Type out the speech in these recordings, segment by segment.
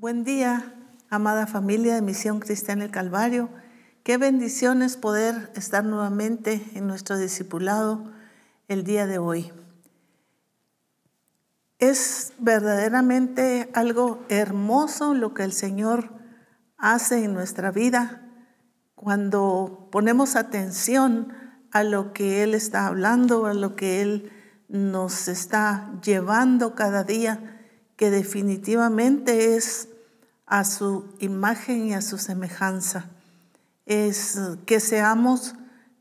Buen día, amada familia de Misión Cristiana el Calvario. Qué bendición es poder estar nuevamente en nuestro discipulado el día de hoy. Es verdaderamente algo hermoso lo que el Señor hace en nuestra vida cuando ponemos atención a lo que Él está hablando, a lo que Él nos está llevando cada día, que definitivamente es a su imagen y a su semejanza es que seamos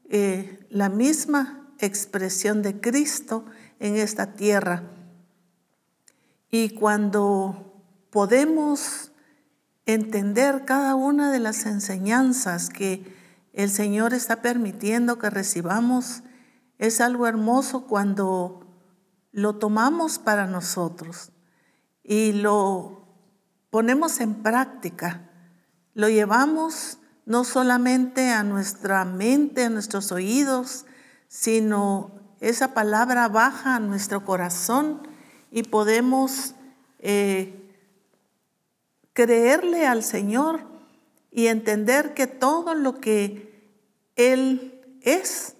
eh, la misma expresión de Cristo en esta tierra. Y cuando podemos entender cada una de las enseñanzas que el Señor está permitiendo que recibamos, es algo hermoso cuando lo tomamos para nosotros y lo ponemos en práctica, lo llevamos no solamente a nuestra mente, a nuestros oídos, sino esa palabra baja a nuestro corazón y podemos eh, creerle al Señor y entender que todo lo que Él es,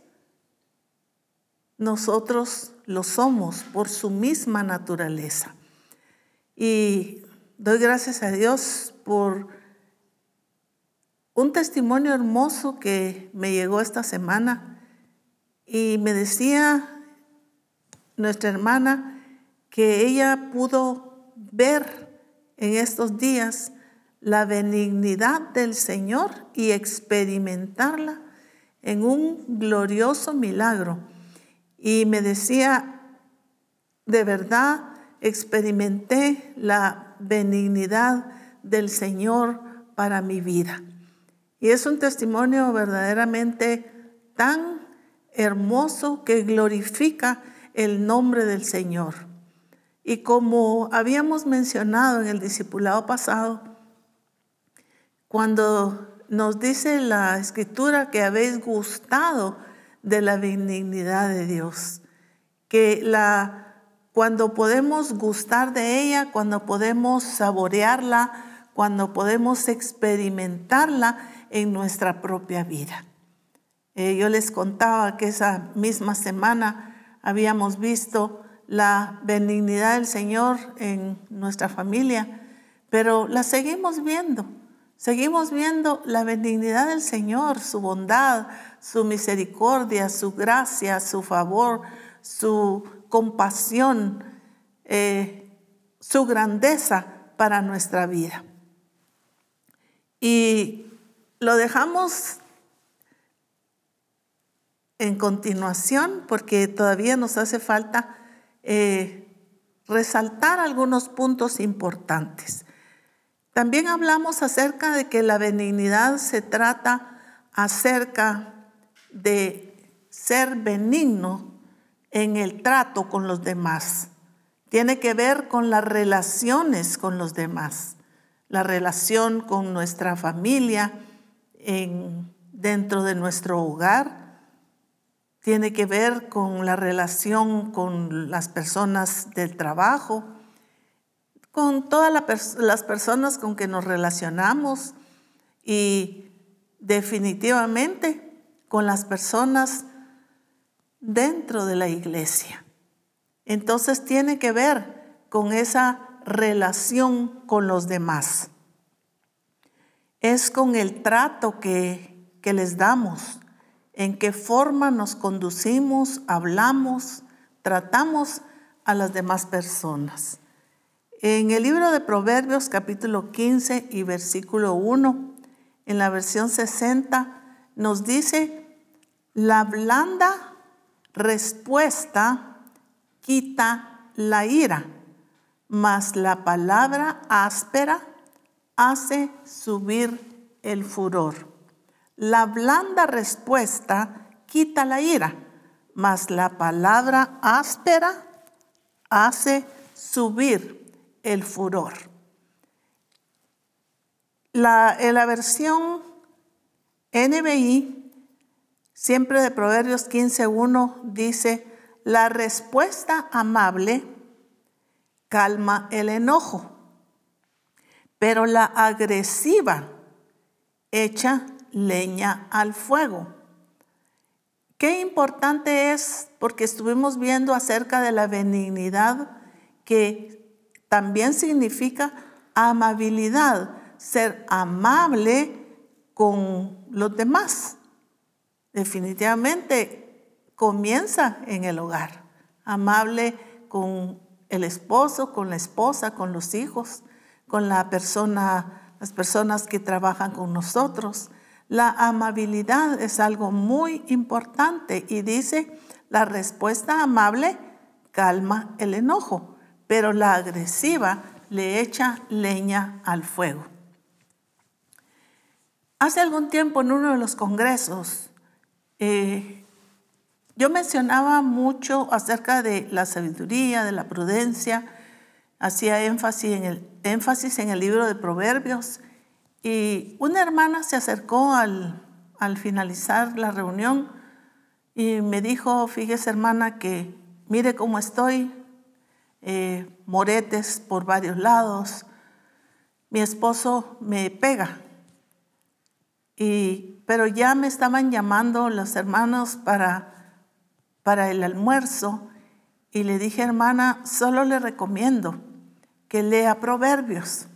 nosotros lo somos por su misma naturaleza. Y doy gracias a Dios por un testimonio hermoso que me llegó esta semana y me decía nuestra hermana que ella pudo ver en estos días la benignidad del Señor y experimentarla en un glorioso milagro. Y me decía, de verdad experimenté la benignidad del Señor para mi vida. Y es un testimonio verdaderamente tan hermoso que glorifica el nombre del Señor. Y como habíamos mencionado en el discipulado pasado, cuando nos dice la escritura que habéis gustado de la benignidad de Dios, que la cuando podemos gustar de ella, cuando podemos saborearla, cuando podemos experimentarla, en nuestra propia vida. Eh, yo les contaba que esa misma semana habíamos visto la benignidad del Señor en nuestra familia, pero la seguimos viendo. Seguimos viendo la benignidad del Señor, su bondad, su misericordia, su gracia, su favor, su compasión, eh, su grandeza para nuestra vida. Y lo dejamos en continuación porque todavía nos hace falta eh, resaltar algunos puntos importantes. También hablamos acerca de que la benignidad se trata acerca de ser benigno en el trato con los demás. Tiene que ver con las relaciones con los demás, la relación con nuestra familia, dentro de nuestro hogar, tiene que ver con la relación con las personas del trabajo, con todas las personas con que nos relacionamos y definitivamente con las personas dentro de la iglesia. Entonces tiene que ver con esa relación con los demás es con el trato que, les damos, en qué forma nos conducimos, hablamos, tratamos a las demás personas. En el libro de Proverbios capítulo 15 y versículo 1, en la versión 60, nos dice, la blanda respuesta quita la ira, mas la palabra áspera hace subir el furor. La blanda respuesta quita la ira, mas la palabra áspera hace subir el furor. La, la versión NBI, siempre de Proverbios 15.1, dice, la respuesta amable calma el enojo pero la agresiva echa leña al fuego. Qué importante es, porque estuvimos viendo acerca de la benignidad, que también significa amabilidad, ser amable con los demás. Definitivamente comienza en el hogar, amable con el esposo, con la esposa, con los hijos, con la persona, las personas que trabajan con nosotros. La amabilidad es algo muy importante y dice, la respuesta amable calma el enojo, pero la agresiva le echa leña al fuego. Hace algún tiempo en uno de los congresos, eh, yo mencionaba mucho acerca de la sabiduría, de la prudencia, hacía énfasis en el, énfasis en el libro de Proverbios y una hermana se acercó al, finalizar la reunión y me dijo, fíjese hermana, que mire cómo estoy, eh, moretes por varios lados, mi esposo me pega. Y, pero ya me estaban llamando los hermanos para, para el almuerzo y le dije, hermana, solo le recomiendo que lea proverbios.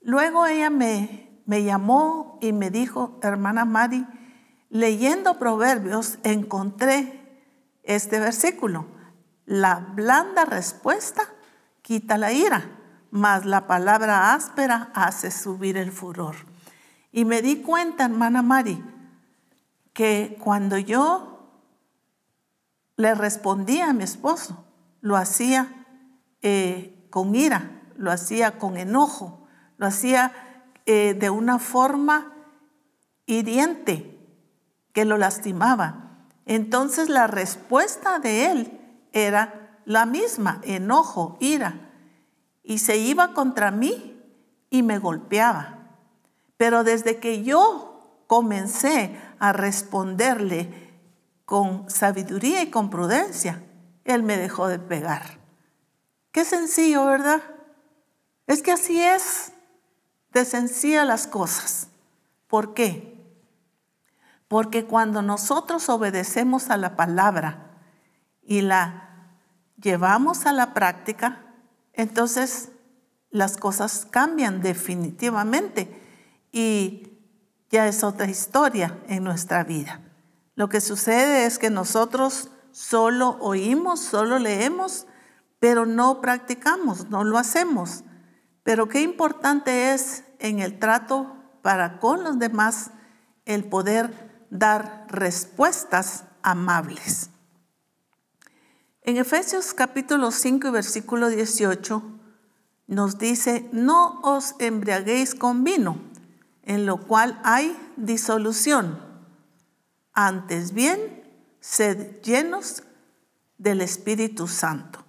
Luego ella me, me llamó y me dijo, hermana Mari, leyendo proverbios encontré este versículo. La blanda respuesta quita la ira, mas la palabra áspera hace subir el furor. Y me di cuenta, hermana Mari, que cuando yo le respondía a mi esposo, lo hacía eh, con ira, lo hacía con enojo, lo hacía eh, de una forma hiriente que lo lastimaba. Entonces la respuesta de él era la misma, enojo, ira. Y se iba contra mí y me golpeaba. Pero desde que yo comencé a responderle con sabiduría y con prudencia, él me dejó de pegar. Qué sencillo, ¿verdad? Es que así es de sencilla las cosas. ¿Por qué? Porque cuando nosotros obedecemos a la palabra y la llevamos a la práctica, entonces las cosas cambian definitivamente y ya es otra historia en nuestra vida. Lo que sucede es que nosotros solo oímos, solo leemos, pero no practicamos, no lo hacemos. Pero qué importante es en el trato para con los demás el poder dar respuestas amables. En Efesios capítulo 5 y versículo 18 nos dice, no os embriaguéis con vino, en lo cual hay disolución. Antes bien, sed llenos del Espíritu Santo.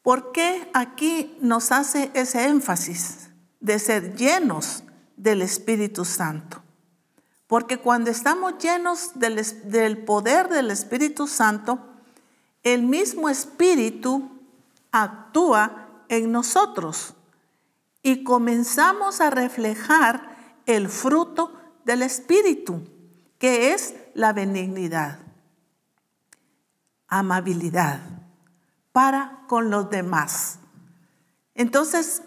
¿Por qué aquí nos hace ese énfasis de ser llenos del Espíritu Santo? Porque cuando estamos llenos del, poder del Espíritu Santo, el mismo Espíritu actúa en nosotros y comenzamos a reflejar el fruto del Espíritu, que es la benignidad, amabilidad para con los demás. Entonces,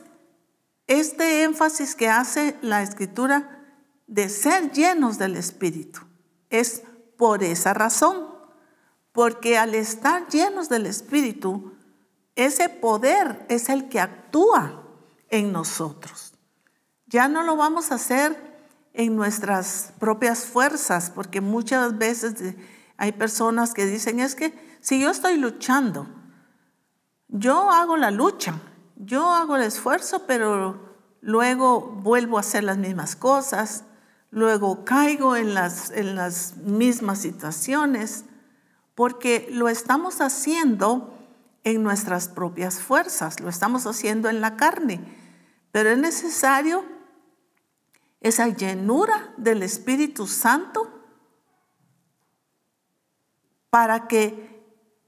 este énfasis que hace la escritura de ser llenos del Espíritu es por esa razón, porque al estar llenos del Espíritu, ese poder es el que actúa en nosotros. Ya no lo vamos a hacer en nuestras propias fuerzas, porque muchas veces hay personas que dicen, es que si yo estoy luchando, yo hago la lucha, yo hago el esfuerzo, pero luego vuelvo a hacer las mismas cosas, luego caigo en las, en las mismas situaciones, porque lo estamos haciendo en nuestras propias fuerzas, lo estamos haciendo en la carne, pero es necesario esa llenura del Espíritu Santo para que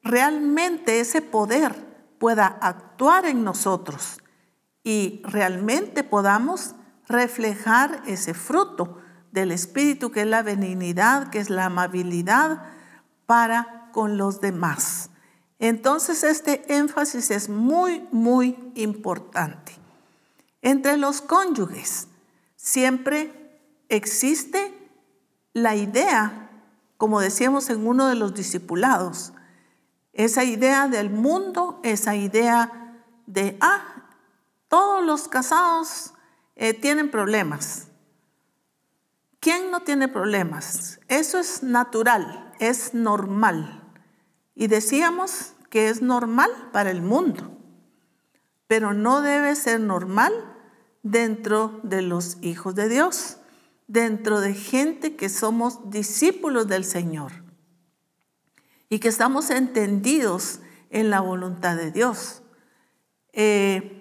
realmente ese poder pueda actuar en nosotros y realmente podamos reflejar ese fruto del Espíritu que es la benignidad, que es la amabilidad para con los demás. Entonces este énfasis es muy, muy importante. Entre los cónyuges siempre existe la idea, como decíamos en uno de los discipulados, esa idea del mundo, esa idea de, ah, todos los casados eh, tienen problemas. ¿Quién no tiene problemas? Eso es natural, es normal. Y decíamos que es normal para el mundo, pero no debe ser normal dentro de los hijos de Dios, dentro de gente que somos discípulos del Señor y que estamos entendidos en la voluntad de Dios. Eh,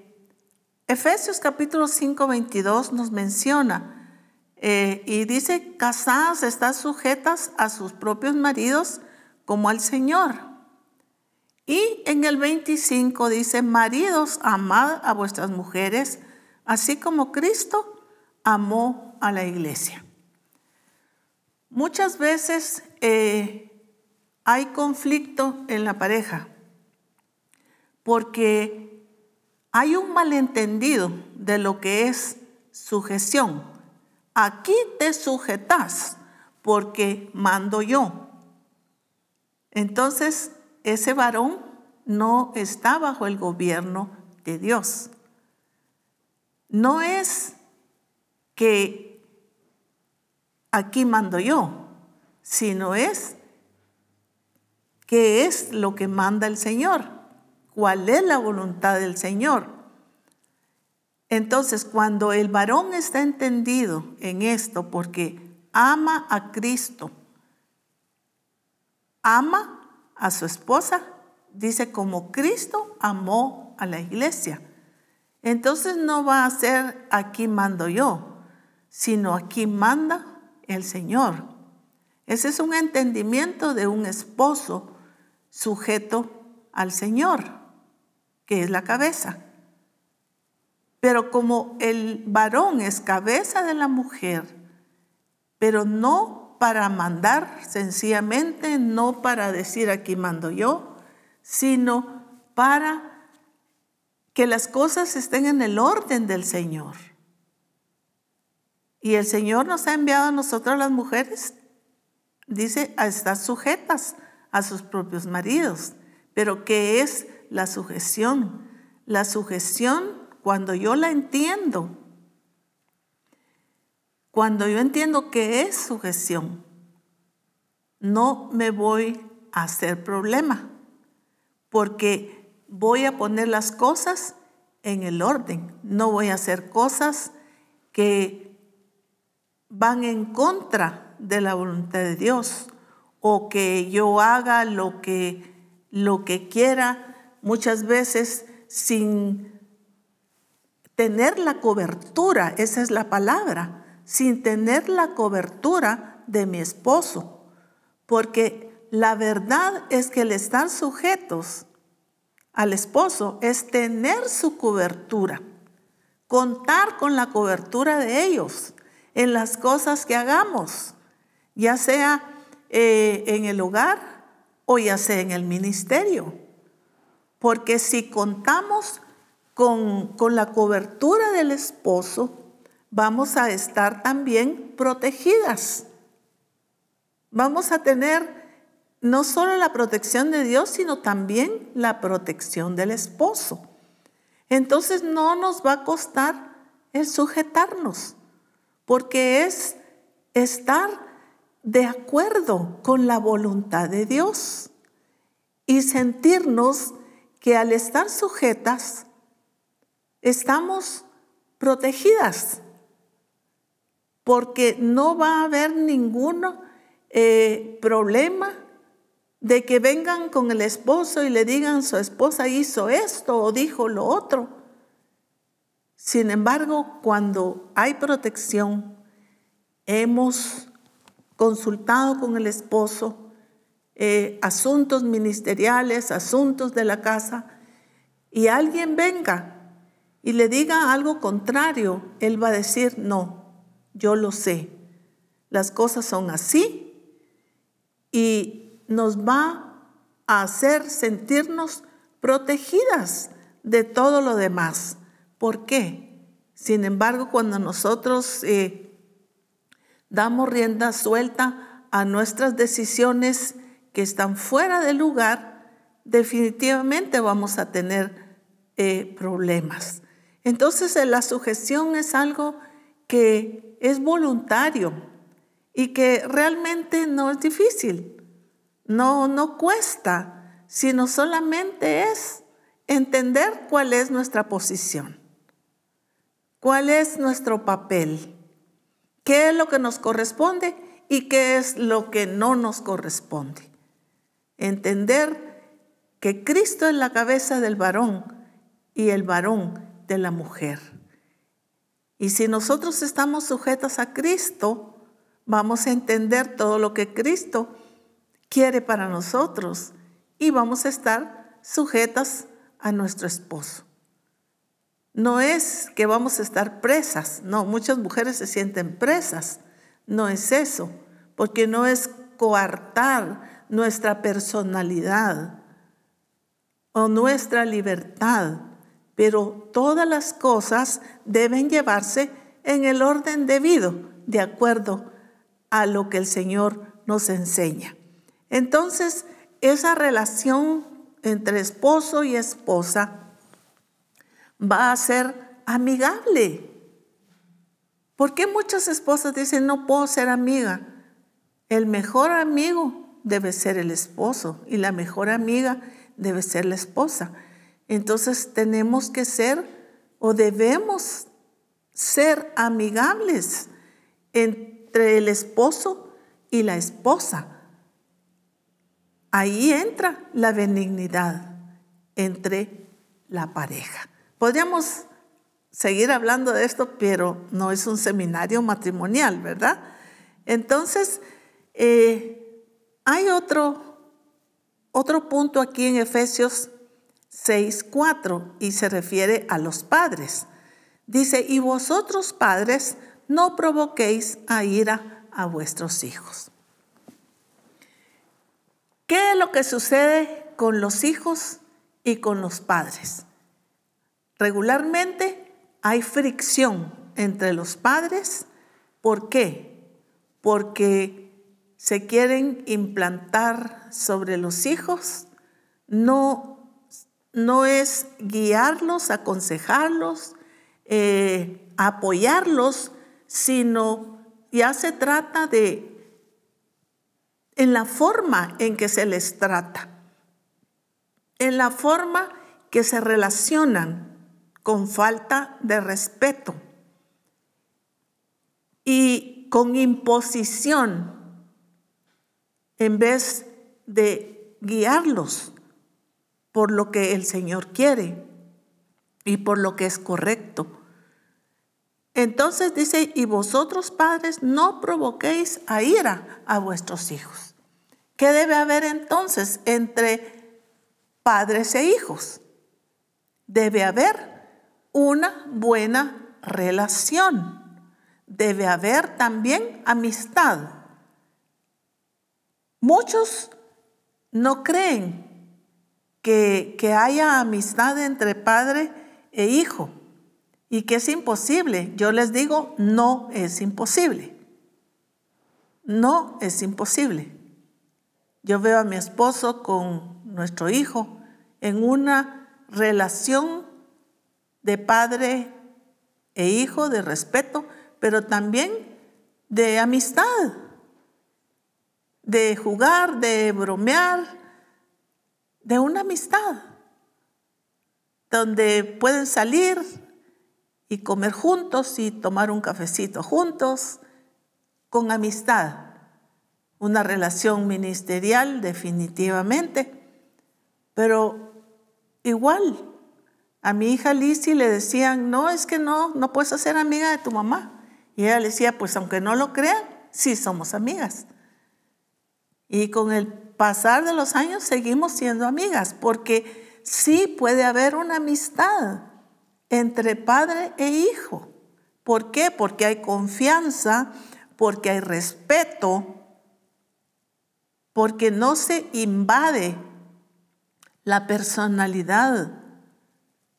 Efesios capítulo 5, 22 nos menciona eh, y dice, casadas están sujetas a sus propios maridos como al Señor. Y en el 25 dice, maridos, amad a vuestras mujeres, así como Cristo amó a la iglesia. Muchas veces eh, hay conflicto en la pareja porque hay un malentendido de lo que es sujeción. Aquí te sujetas porque mando yo. Entonces, ese varón no está bajo el gobierno de Dios. No es que aquí mando yo, sino es ¿Qué es lo que manda el Señor? ¿Cuál es la voluntad del Señor? Entonces, cuando el varón está entendido en esto, porque ama a Cristo, ama a su esposa, dice como Cristo amó a la iglesia. Entonces no va a ser aquí mando yo, sino aquí manda el Señor. Ese es un entendimiento de un esposo sujeto al Señor, que es la cabeza. Pero como el varón es cabeza de la mujer, pero no para mandar sencillamente, no para decir aquí mando yo, sino para que las cosas estén en el orden del Señor. Y el Señor nos ha enviado a nosotros las mujeres, dice, a estar sujetas a sus propios maridos. Pero ¿qué es la sujeción? La sujeción, cuando yo la entiendo, cuando yo entiendo qué es sujeción, no me voy a hacer problema, porque voy a poner las cosas en el orden, no voy a hacer cosas que van en contra de la voluntad de Dios o que yo haga lo que, lo que quiera, muchas veces sin tener la cobertura, esa es la palabra, sin tener la cobertura de mi esposo. Porque la verdad es que el estar sujetos al esposo es tener su cobertura, contar con la cobertura de ellos en las cosas que hagamos, ya sea eh, en el hogar o ya sea en el ministerio. Porque si contamos con, con la cobertura del esposo, vamos a estar también protegidas. Vamos a tener no solo la protección de Dios, sino también la protección del esposo. Entonces no nos va a costar el sujetarnos, porque es estar de acuerdo con la voluntad de Dios y sentirnos que al estar sujetas estamos protegidas, porque no va a haber ningún eh, problema de que vengan con el esposo y le digan su esposa hizo esto o dijo lo otro. Sin embargo, cuando hay protección, hemos consultado con el esposo eh, asuntos ministeriales, asuntos de la casa, y alguien venga y le diga algo contrario, él va a decir, no, yo lo sé, las cosas son así y nos va a hacer sentirnos protegidas de todo lo demás. ¿Por qué? Sin embargo, cuando nosotros eh, damos rienda suelta a nuestras decisiones que están fuera de lugar, definitivamente vamos a tener eh, problemas. Entonces la sujeción es algo que es voluntario y que realmente no es difícil, no, no cuesta, sino solamente es entender cuál es nuestra posición, cuál es nuestro papel, qué es lo que nos corresponde y qué es lo que no nos corresponde. Entender que Cristo es la cabeza del varón y el varón de la mujer. Y si nosotros estamos sujetos a Cristo, vamos a entender todo lo que Cristo quiere para nosotros y vamos a estar sujetas a nuestro esposo. No es que vamos a estar presas, no, muchas mujeres se sienten presas, no es eso, porque no es coartar nuestra personalidad o nuestra libertad, pero todas las cosas deben llevarse en el orden debido, de acuerdo a lo que el Señor nos enseña. Entonces, esa relación entre esposo y esposa va a ser amigable. ¿Por qué muchas esposas dicen no puedo ser amiga? El mejor amigo debe ser el esposo y la mejor amiga debe ser la esposa. Entonces tenemos que ser o debemos ser amigables entre el esposo y la esposa. Ahí entra la benignidad entre la pareja. Podríamos seguir hablando de esto, pero no es un seminario matrimonial, ¿verdad? Entonces, eh, hay otro, otro punto aquí en Efesios 6.4 y se refiere a los padres. Dice, y vosotros padres no provoquéis a ira a vuestros hijos. ¿Qué es lo que sucede con los hijos y con los padres? Regularmente hay fricción entre los padres. ¿Por qué? Porque se quieren implantar sobre los hijos, no no es guiarlos, aconsejarlos, eh, apoyarlos, sino ya se trata de en la forma en que se les trata, en la forma que se relacionan con falta de respeto y con imposición en vez de guiarlos por lo que el Señor quiere y por lo que es correcto. Entonces dice, y vosotros padres no provoquéis a ira a vuestros hijos. ¿Qué debe haber entonces entre padres e hijos? Debe haber una buena relación. Debe haber también amistad. Muchos no creen que, haya amistad entre padre e hijo y que es imposible. Yo les digo, no es imposible. No es imposible. Yo veo a mi esposo con nuestro hijo en una relación de padre e hijo, de respeto, pero también de amistad, de jugar, de bromear, de una amistad, donde pueden salir y comer juntos y tomar un cafecito juntos, con amistad. Una relación ministerial definitivamente, pero igual. A mi hija Lizzie le decían, no, es que no, no puedes ser amiga de tu mamá. Y ella le decía, pues aunque no lo crean, sí somos amigas. Y con el pasar de los años seguimos siendo amigas, porque sí puede haber una amistad entre padre e hijo. ¿Por qué? Porque hay confianza, porque hay respeto, porque no se invade la personalidad,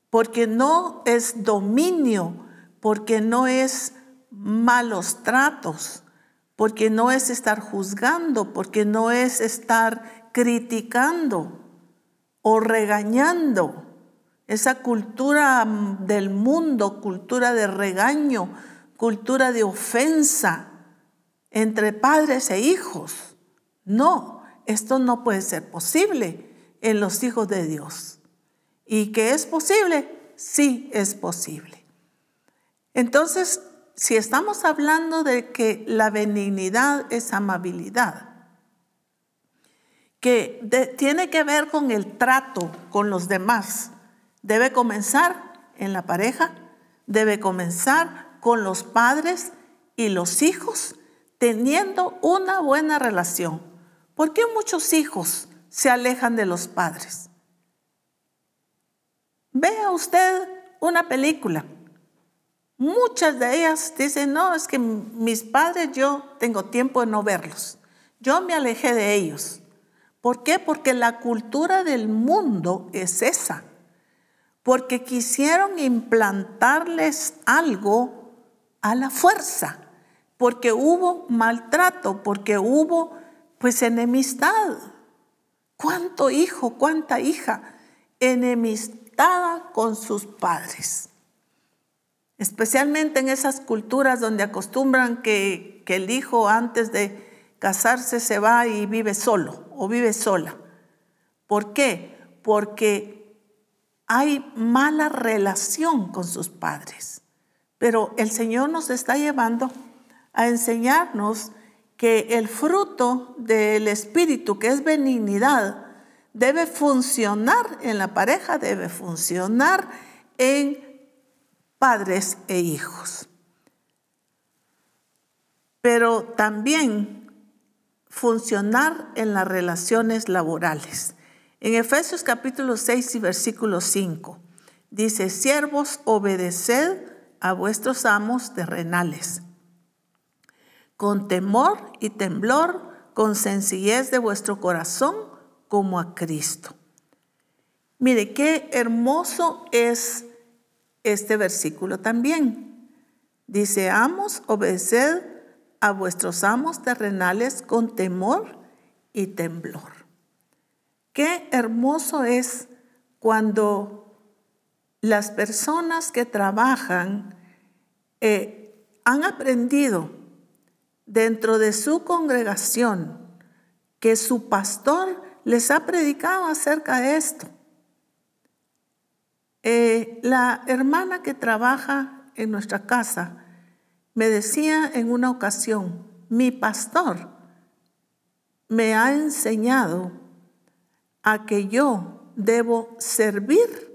porque no es dominio, porque no es malos tratos, porque no es estar juzgando, porque no es estar criticando o regañando. Esa cultura del mundo, cultura de regaño, cultura de ofensa entre padres e hijos. No, esto no puede ser posible en los hijos de Dios. ¿Y que es posible? Sí es posible. Entonces, si estamos hablando de que la benignidad es amabilidad, que tiene que ver con el trato con los demás, debe comenzar en la pareja, debe comenzar con los padres y los hijos teniendo una buena relación. ¿Por qué muchos hijos se alejan de los padres? Vea usted una película. Muchas de ellas dicen, no, es que mis padres yo tengo tiempo de no verlos. Yo me alejé de ellos. ¿Por qué? Porque la cultura del mundo es esa. Porque quisieron implantarles algo a la fuerza. Porque hubo maltrato, porque hubo pues enemistad. ¿Cuánto hijo, cuánta hija enemistada con sus padres? Especialmente en esas culturas donde acostumbran que, que el hijo antes de casarse se va y vive solo o vive sola. ¿Por qué? Porque hay mala relación con sus padres. Pero el Señor nos está llevando a enseñarnos que el fruto del Espíritu, que es benignidad, debe funcionar en la pareja, debe funcionar en padres e hijos. Pero también funcionar en las relaciones laborales. En Efesios capítulo 6 y versículo 5 dice, siervos, obedeced a vuestros amos terrenales, con temor y temblor, con sencillez de vuestro corazón, como a Cristo. Mire, qué hermoso es este versículo también. Dice, amos, obedeced a vuestros amos terrenales con temor y temblor. Qué hermoso es cuando las personas que trabajan eh, han aprendido dentro de su congregación que su pastor les ha predicado acerca de esto. Eh, la hermana que trabaja en nuestra casa me decía en una ocasión, mi pastor me ha enseñado a que yo debo servir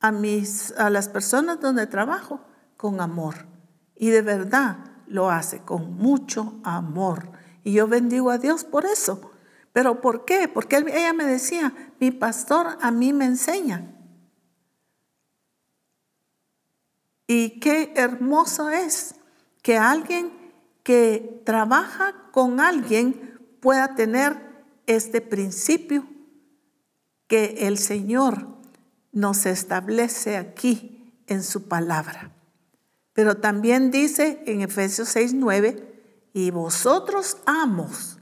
a, mis, a las personas donde trabajo con amor. Y de verdad lo hace con mucho amor. Y yo bendigo a Dios por eso. ¿Pero por qué? Porque ella me decía, mi pastor a mí me enseña. Y qué hermoso es que alguien que trabaja con alguien pueda tener este principio que el Señor nos establece aquí en su palabra. Pero también dice en Efesios 6, 9, y vosotros amos,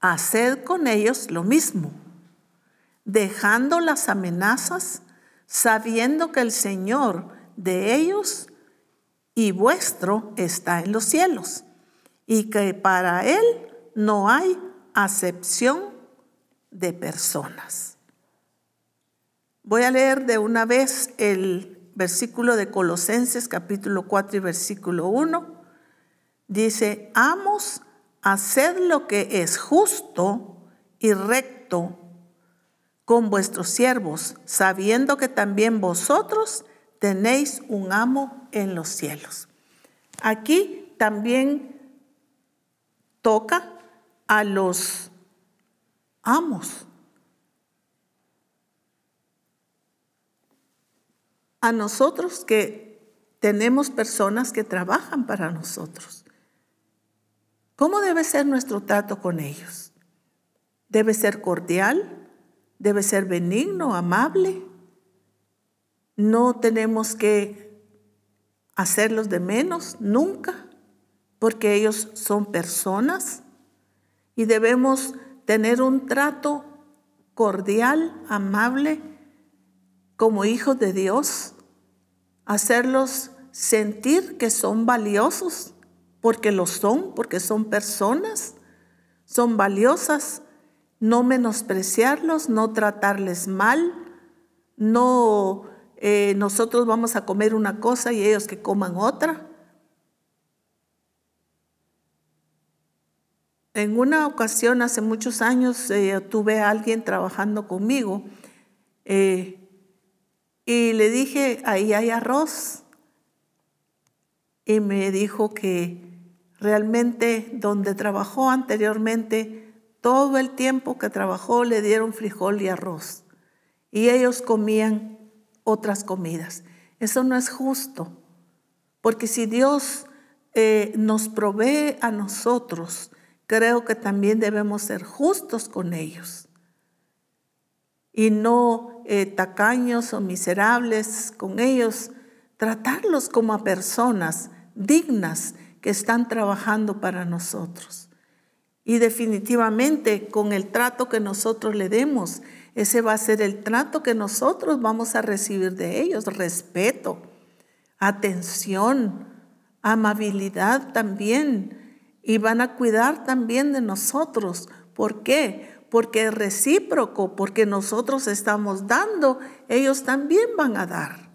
haced con ellos lo mismo, dejando las amenazas, sabiendo que el Señor de ellos y vuestro está en los cielos, y que para Él no hay acepción de personas. Voy a leer de una vez el versículo de Colosenses capítulo 4 y versículo 1. Dice, amos, haced lo que es justo y recto con vuestros siervos, sabiendo que también vosotros tenéis un amo en los cielos. Aquí también toca a los amos. A nosotros que tenemos personas que trabajan para nosotros. ¿Cómo debe ser nuestro trato con ellos? ¿Debe ser cordial? ¿Debe ser benigno, amable? No tenemos que hacerlos de menos nunca, porque ellos son personas y debemos tener un trato cordial, amable, como hijos de Dios, hacerlos sentir que son valiosos, porque lo son, porque son personas, son valiosas, no menospreciarlos, no tratarles mal, no eh, nosotros vamos a comer una cosa y ellos que coman otra. En una ocasión, hace muchos años, eh, tuve a alguien trabajando conmigo eh, y le dije, ahí hay arroz. Y me dijo que realmente donde trabajó anteriormente, todo el tiempo que trabajó le dieron frijol y arroz. Y ellos comían otras comidas. Eso no es justo, porque si Dios eh, nos provee a nosotros, creo que también debemos ser justos con ellos y no eh, tacaños o miserables con ellos, tratarlos como a personas dignas que están trabajando para nosotros. Y definitivamente con el trato que nosotros le demos, ese va a ser el trato que nosotros vamos a recibir de ellos, respeto, atención, amabilidad también. Y van a cuidar también de nosotros. ¿Por qué? Porque es recíproco, porque nosotros estamos dando, ellos también van a dar.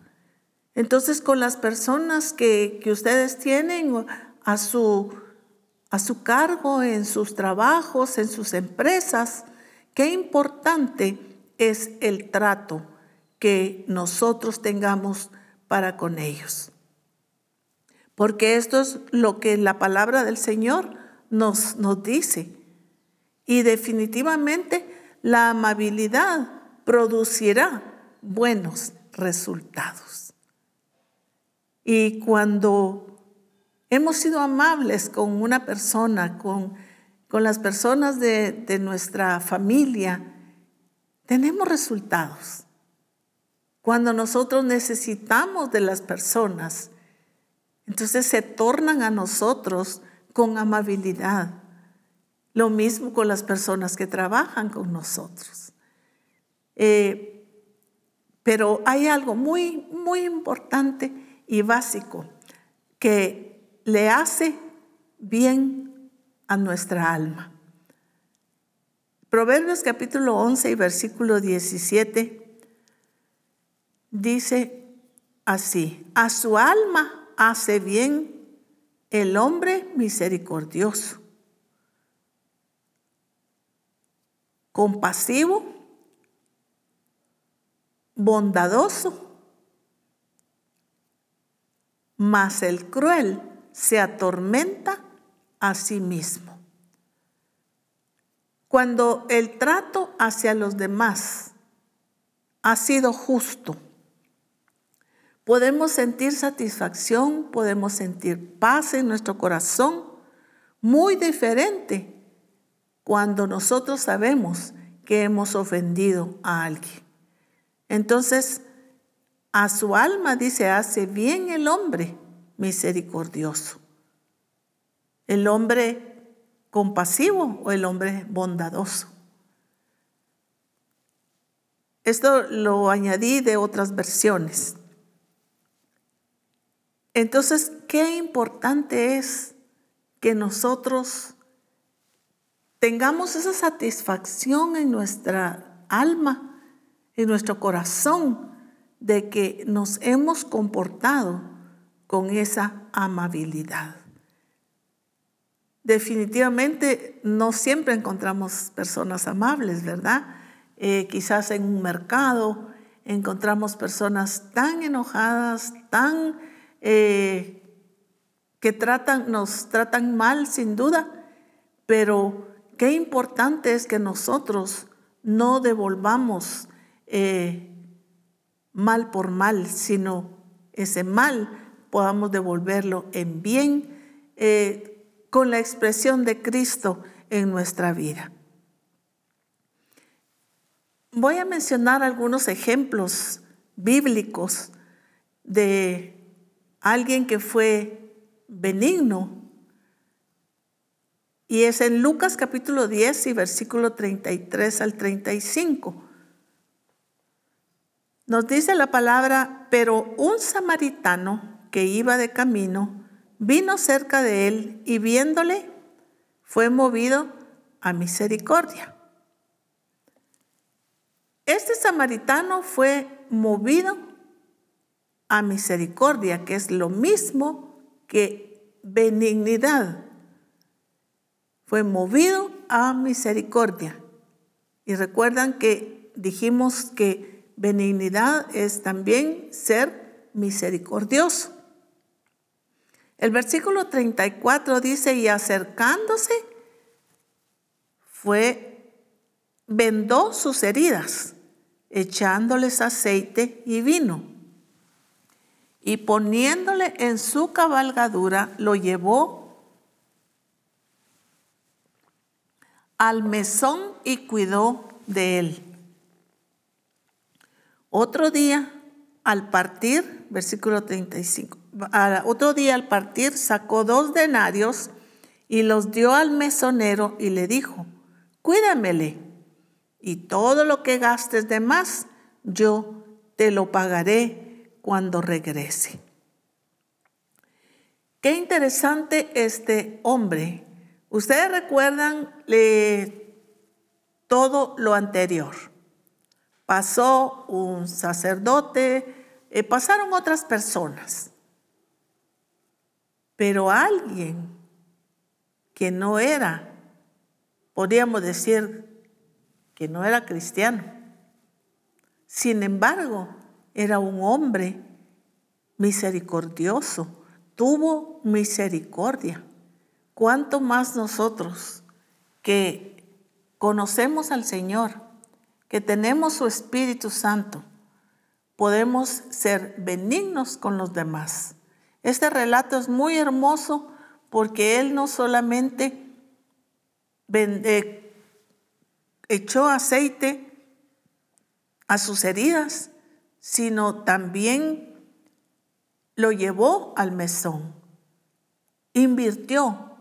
Entonces, con las personas que, ustedes tienen a su, a su cargo en sus trabajos, en sus empresas, qué importante es el trato que nosotros tengamos para con ellos. Porque esto es lo que la palabra del Señor nos, nos dice. Y definitivamente la amabilidad producirá buenos resultados. Y cuando hemos sido amables con una persona, con, con las personas de, de nuestra familia, tenemos resultados. Cuando nosotros necesitamos de las personas, entonces se tornan a nosotros con amabilidad lo mismo con las personas que trabajan con nosotros. Eh, pero hay algo muy, muy importante y básico que le hace bien a nuestra alma. Proverbios capítulo 11 y versículo 17 dice así, a su alma hace bien el hombre misericordioso compasivo, bondadoso, mas el cruel se atormenta a sí mismo. Cuando el trato hacia los demás ha sido justo, podemos sentir satisfacción, podemos sentir paz en nuestro corazón, muy diferente cuando nosotros sabemos que hemos ofendido a alguien. Entonces, a su alma dice, hace bien el hombre misericordioso. El hombre compasivo o el hombre bondadoso. Esto lo añadí de otras versiones. Entonces, qué importante es que nosotros tengamos esa satisfacción en nuestra alma, en nuestro corazón, de que nos hemos comportado con esa amabilidad. Definitivamente no siempre encontramos personas amables, ¿verdad? Eh, quizás en un mercado encontramos personas tan enojadas, tan eh, que tratan, nos tratan mal sin duda, pero Qué importante es que nosotros no devolvamos eh, mal por mal, sino ese mal podamos devolverlo en bien eh, con la expresión de Cristo en nuestra vida. Voy a mencionar algunos ejemplos bíblicos de alguien que fue benigno. Y es en Lucas capítulo 10 y versículo 33 al 35. Nos dice la palabra, pero un samaritano que iba de camino vino cerca de él y viéndole fue movido a misericordia. Este samaritano fue movido a misericordia, que es lo mismo que benignidad. Fue movido a misericordia. Y recuerdan que dijimos que Benignidad es también ser misericordioso. El versículo 34 dice, y acercándose, fue, vendó sus heridas, echándoles aceite y vino. Y poniéndole en su cabalgadura, lo llevó al mesón y cuidó de él. Otro día, al partir, versículo 35, otro día al partir sacó dos denarios y los dio al mesonero y le dijo, cuídamele y todo lo que gastes de más, yo te lo pagaré cuando regrese. Qué interesante este hombre. Ustedes recuerdan todo lo anterior pasó un sacerdote, eh, pasaron otras personas. Pero alguien que no era, podríamos decir que no era cristiano, sin embargo, era un hombre misericordioso, tuvo misericordia. ¿Cuánto más nosotros que conocemos al Señor? que tenemos su Espíritu Santo, podemos ser benignos con los demás. Este relato es muy hermoso porque Él no solamente eh, echó aceite a sus heridas, sino también lo llevó al mesón, invirtió,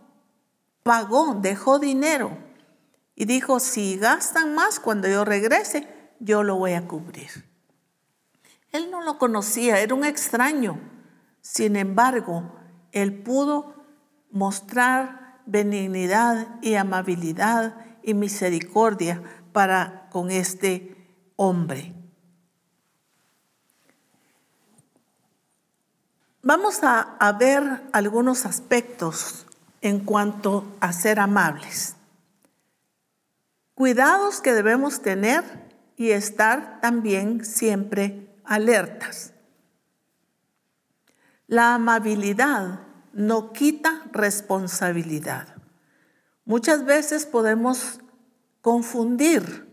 pagó, dejó dinero y dijo, si gastan más cuando yo regrese, yo lo voy a cubrir. Él no lo conocía, era un extraño. Sin embargo, él pudo mostrar benignidad y amabilidad y misericordia para con este hombre. Vamos a, a ver algunos aspectos en cuanto a ser amables. Cuidados que debemos tener y estar también siempre alertas. La amabilidad no quita responsabilidad. Muchas veces podemos confundir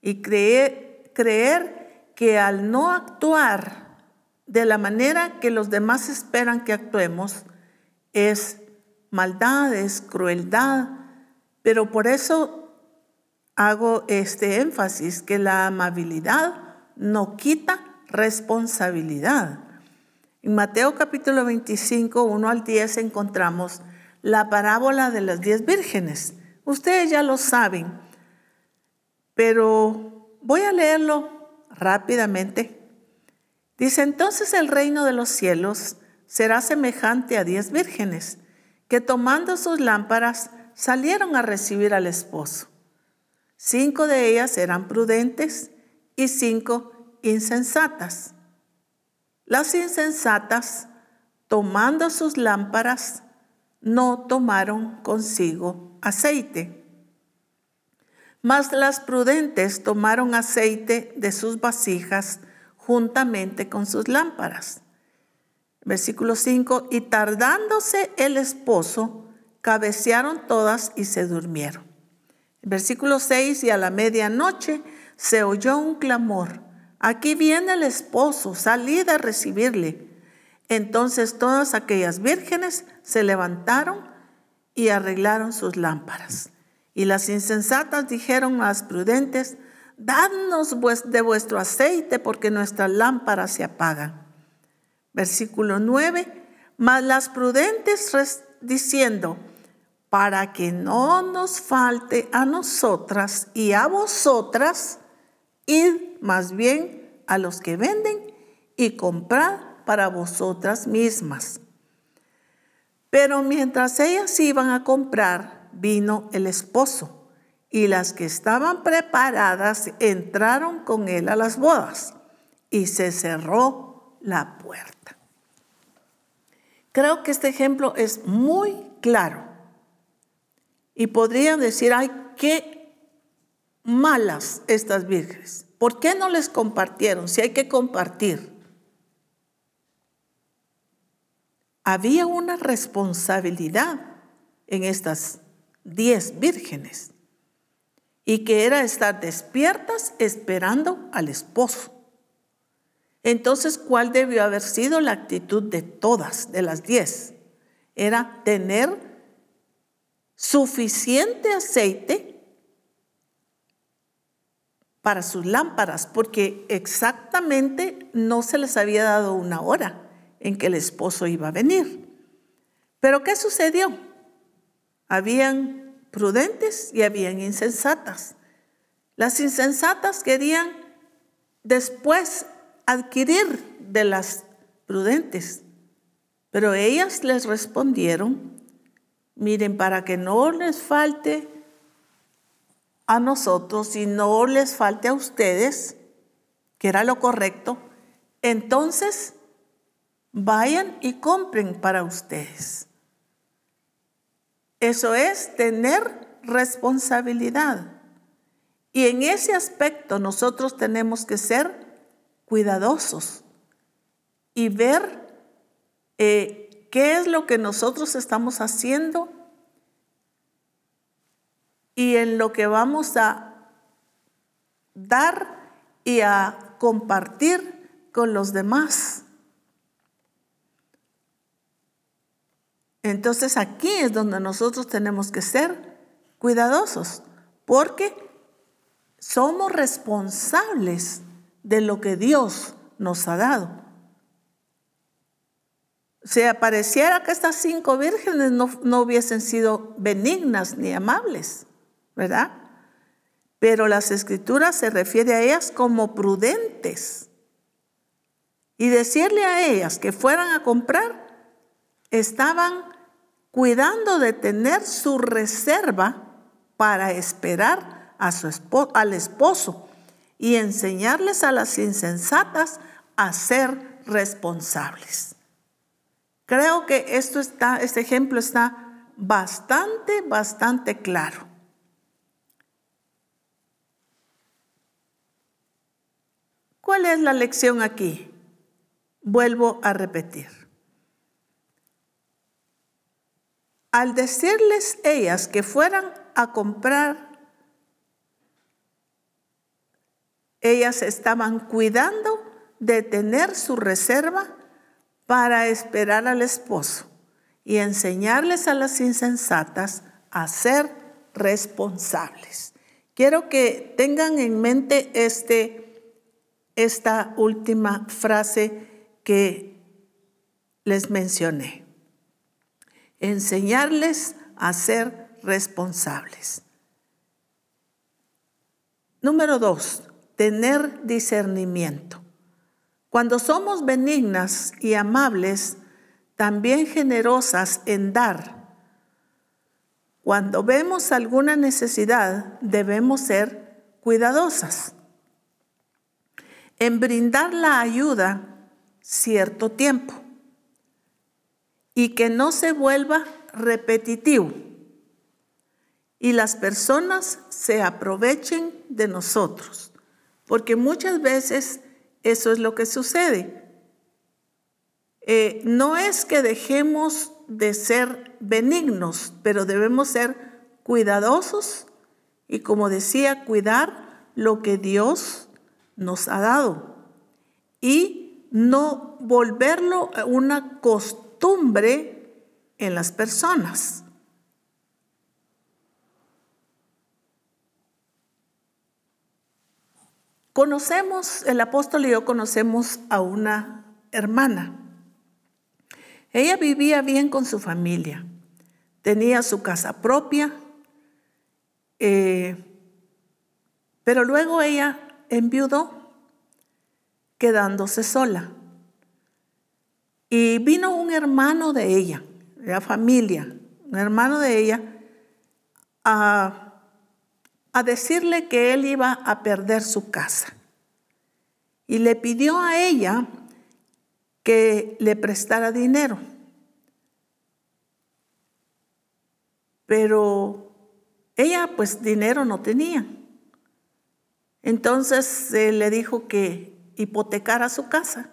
y creer, creer, que al no actuar de la manera que los demás esperan que actuemos es maldad, es crueldad, pero por eso hago este énfasis que la amabilidad no quita responsabilidad. En Mateo capítulo 25, 1 al 10 encontramos la parábola de las diez vírgenes. Ustedes ya lo saben, pero voy a leerlo rápidamente. Dice, entonces el reino de los cielos será semejante a diez vírgenes que tomando sus lámparas salieron a recibir al esposo. Cinco de ellas eran prudentes y cinco insensatas. Las insensatas, tomando sus lámparas, no tomaron consigo aceite. Mas las prudentes tomaron aceite de sus vasijas juntamente con sus lámparas. Versículo 5, y tardándose el esposo, cabecearon todas y se durmieron. Versículo 6, y a la medianoche se oyó un clamor, aquí viene el esposo, salid a recibirle. Entonces todas aquellas vírgenes se levantaron y arreglaron sus lámparas. Y las insensatas dijeron a las prudentes, dadnos de vuestro aceite porque nuestras lámparas se apagan. Versículo 9, mas las prudentes diciendo, para que no nos falte a nosotras y a vosotras, id más bien a los que venden y comprad para vosotras mismas. Pero mientras ellas iban a comprar, vino el esposo, y las que estaban preparadas entraron con él a las bodas, y se cerró la puerta. Creo que este ejemplo es muy claro. Y podrían decir, ay, qué malas estas vírgenes. ¿Por qué no les compartieron? Si hay que compartir. Había una responsabilidad en estas diez vírgenes y que era estar despiertas esperando al esposo. Entonces, ¿cuál debió haber sido la actitud de todas, de las diez? Era tener suficiente aceite para sus lámparas, porque exactamente no se les había dado una hora en que el esposo iba a venir. Pero ¿qué sucedió? Habían prudentes y habían insensatas. Las insensatas querían después adquirir de las prudentes, pero ellas les respondieron, miren, para que no les falte a nosotros y no les falte a ustedes, que era lo correcto, entonces vayan y compren para ustedes. Eso es tener responsabilidad. Y en ese aspecto nosotros tenemos que ser cuidadosos y ver eh, qué es lo que nosotros estamos haciendo y en lo que vamos a dar y a compartir con los demás. Entonces aquí es donde nosotros tenemos que ser cuidadosos, porque somos responsables de lo que Dios nos ha dado. Si apareciera que estas cinco vírgenes no, no hubiesen sido benignas ni amables, ¿verdad? Pero las escrituras se refiere a ellas como prudentes. Y decirle a ellas que fueran a comprar, estaban cuidando de tener su reserva para esperar a su al esposo y enseñarles a las insensatas a ser responsables. Creo que esto está, este ejemplo está bastante, bastante claro. ¿Cuál es la lección aquí? Vuelvo a repetir. Al decirles ellas que fueran a comprar, ellas estaban cuidando de tener su reserva para esperar al esposo y enseñarles a las insensatas a ser responsables. Quiero que tengan en mente este esta última frase que les mencioné. Enseñarles a ser responsables. Número dos, tener discernimiento. Cuando somos benignas y amables, también generosas en dar. Cuando vemos alguna necesidad, debemos ser cuidadosas en brindar la ayuda cierto tiempo y que no se vuelva repetitivo y las personas se aprovechen de nosotros, porque muchas veces eso es lo que sucede. Eh, no es que dejemos de ser benignos, pero debemos ser cuidadosos y como decía, cuidar lo que Dios nos ha dado. y no volverlo una costumbre en las personas. Conocemos, el apóstol y yo conocemos a una hermana. Ella vivía bien con su familia, tenía su casa propia, eh, pero luego ella enviudó, quedándose sola. Y vino un hermano de ella, la familia, un hermano de ella, a a decirle que él iba a perder su casa. Y le pidió a ella que le prestara dinero. Pero ella pues dinero no tenía. Entonces le dijo que hipotecara su casa.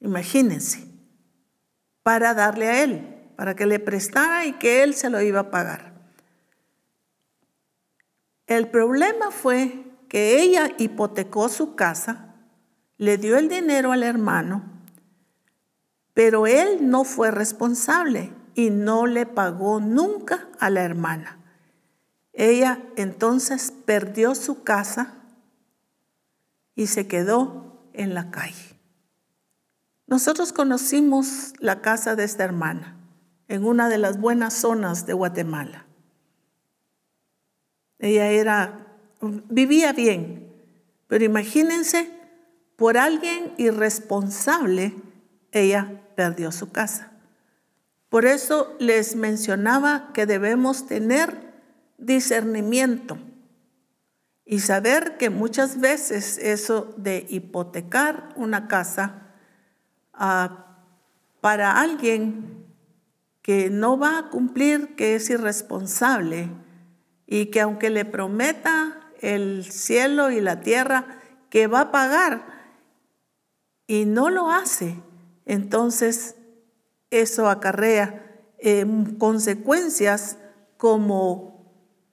Imagínense, para darle a él, para que le prestara y que él se lo iba a pagar. El problema fue que ella hipotecó su casa, le dio el dinero al hermano, pero él no fue responsable y no le pagó nunca a la hermana. Ella entonces perdió su casa y se quedó en la calle. Nosotros conocimos la casa de esta hermana en una de las buenas zonas de Guatemala. Ella era, vivía bien, pero imagínense, por alguien irresponsable, ella perdió su casa. Por eso les mencionaba que debemos tener discernimiento y saber que muchas veces eso de hipotecar una casa ah, para alguien que no va a cumplir, que es irresponsable, y que aunque le prometa el cielo y la tierra que va a pagar y no lo hace, entonces eso acarrea em, consecuencias como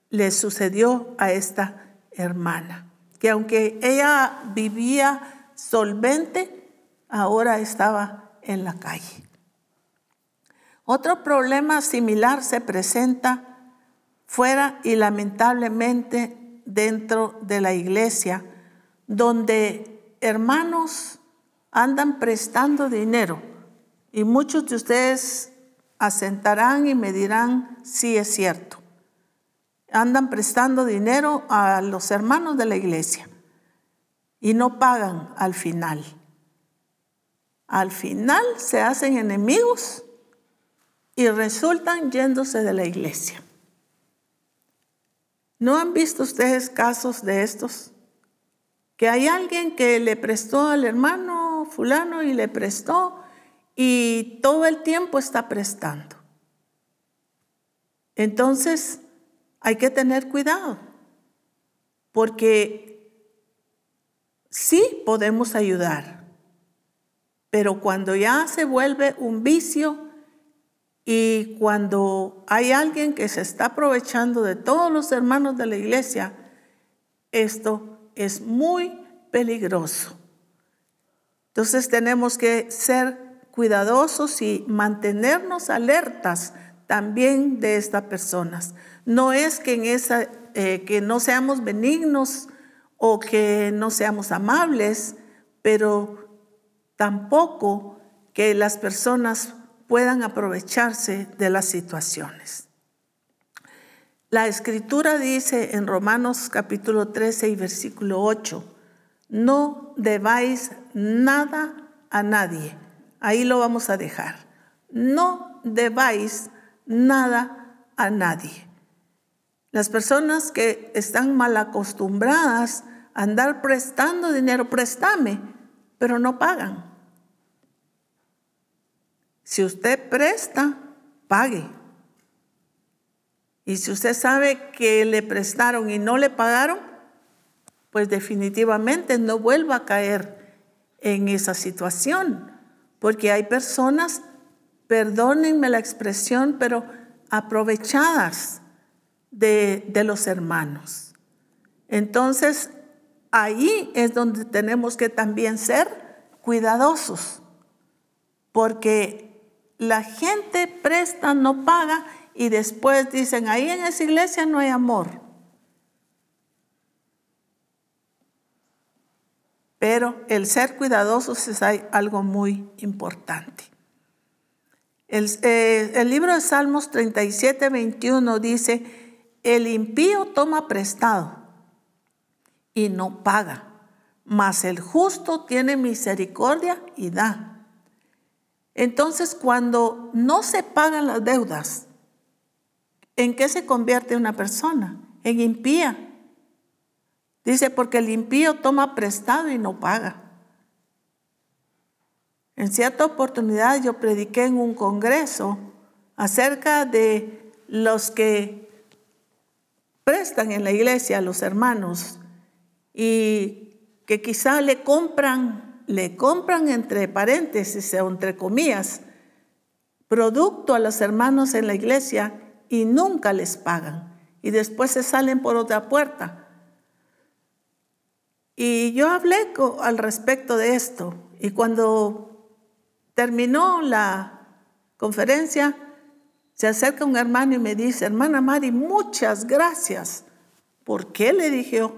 le sucedió a esta hermana, que aunque ella vivía solvente, ahora estaba en la calle. Otro problema similar se presenta fuera y lamentablemente dentro de la iglesia, donde hermanos andan prestando dinero y muchos de ustedes asentarán y me dirán si es cierto. Andan prestando dinero a los hermanos de la iglesia y no pagan al final. Al final se hacen enemigos y resultan yéndose de la iglesia. ¿No han visto ustedes casos de estos? Que hay alguien que le prestó al hermano fulano y le prestó y todo el tiempo está prestando. Entonces, hay que tener cuidado, porque sí podemos ayudar, pero cuando ya se vuelve un vicio, y cuando hay alguien que se está aprovechando de todos los hermanos de la iglesia, esto es muy peligroso. Entonces tenemos que ser cuidadosos y mantenernos alertas también de estas personas. No es que, en esa, eh, que no seamos benignos o que no seamos amables, pero tampoco que las personas puedan aprovecharse de las situaciones. La escritura dice en Romanos capítulo 13 y versículo 8, no debáis nada a nadie. Ahí lo vamos a dejar. No debáis nada a nadie. Las personas que están mal acostumbradas a andar prestando dinero, préstame, pero no pagan. Si usted presta, pague. Y si usted sabe que le prestaron y no le pagaron, pues definitivamente no vuelva a caer en esa situación. Porque hay personas, perdónenme la expresión, pero aprovechadas de, de los hermanos. Entonces, ahí es donde tenemos que también ser cuidadosos, porque la gente presta, no paga y después dicen, ahí en esa iglesia no hay amor. Pero el ser cuidadosos es algo muy importante. El, eh, el, libro de Salmos 37, 21 dice, el impío toma prestado y no paga, mas el justo tiene misericordia y da. Entonces, cuando no se pagan las deudas, ¿en qué se convierte una persona? En impía. Dice, porque el impío toma prestado y no paga. En cierta oportunidad yo prediqué en un congreso acerca de los que prestan en la iglesia a los hermanos y que quizá le compran, le compran entre paréntesis o entre comillas, producto a los hermanos en la iglesia y nunca les pagan. Y después se salen por otra puerta. Y yo hablé al respecto de esto y cuando terminó la conferencia, se acerca un hermano y me dice, hermana Mari, muchas gracias. ¿Por qué? Le dije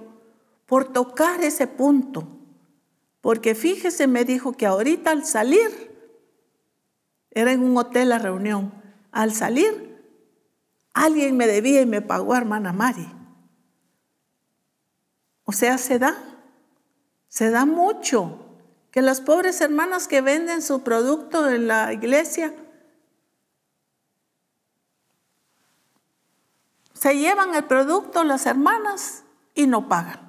por tocar ese punto. Porque fíjese, me dijo que ahorita al salir, era en un hotel la reunión, al salir, alguien me debía y me pagó hermana Mari. O sea, se da. Se da mucho que las pobres hermanas que venden su producto en la iglesia se llevan el producto las hermanas y no pagan.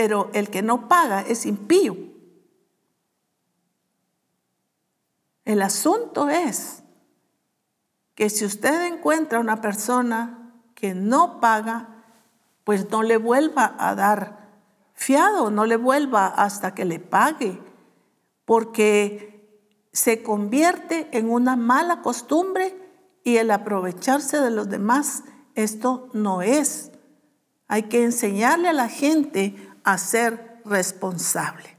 Pero el que no paga es impío. El asunto es que si usted encuentra una persona que no paga, pues no le vuelva a dar fiado, no le vuelva hasta que le pague, porque se convierte en una mala costumbre y el aprovecharse de los demás, esto no es. Hay que enseñarle a la gente a ser responsable.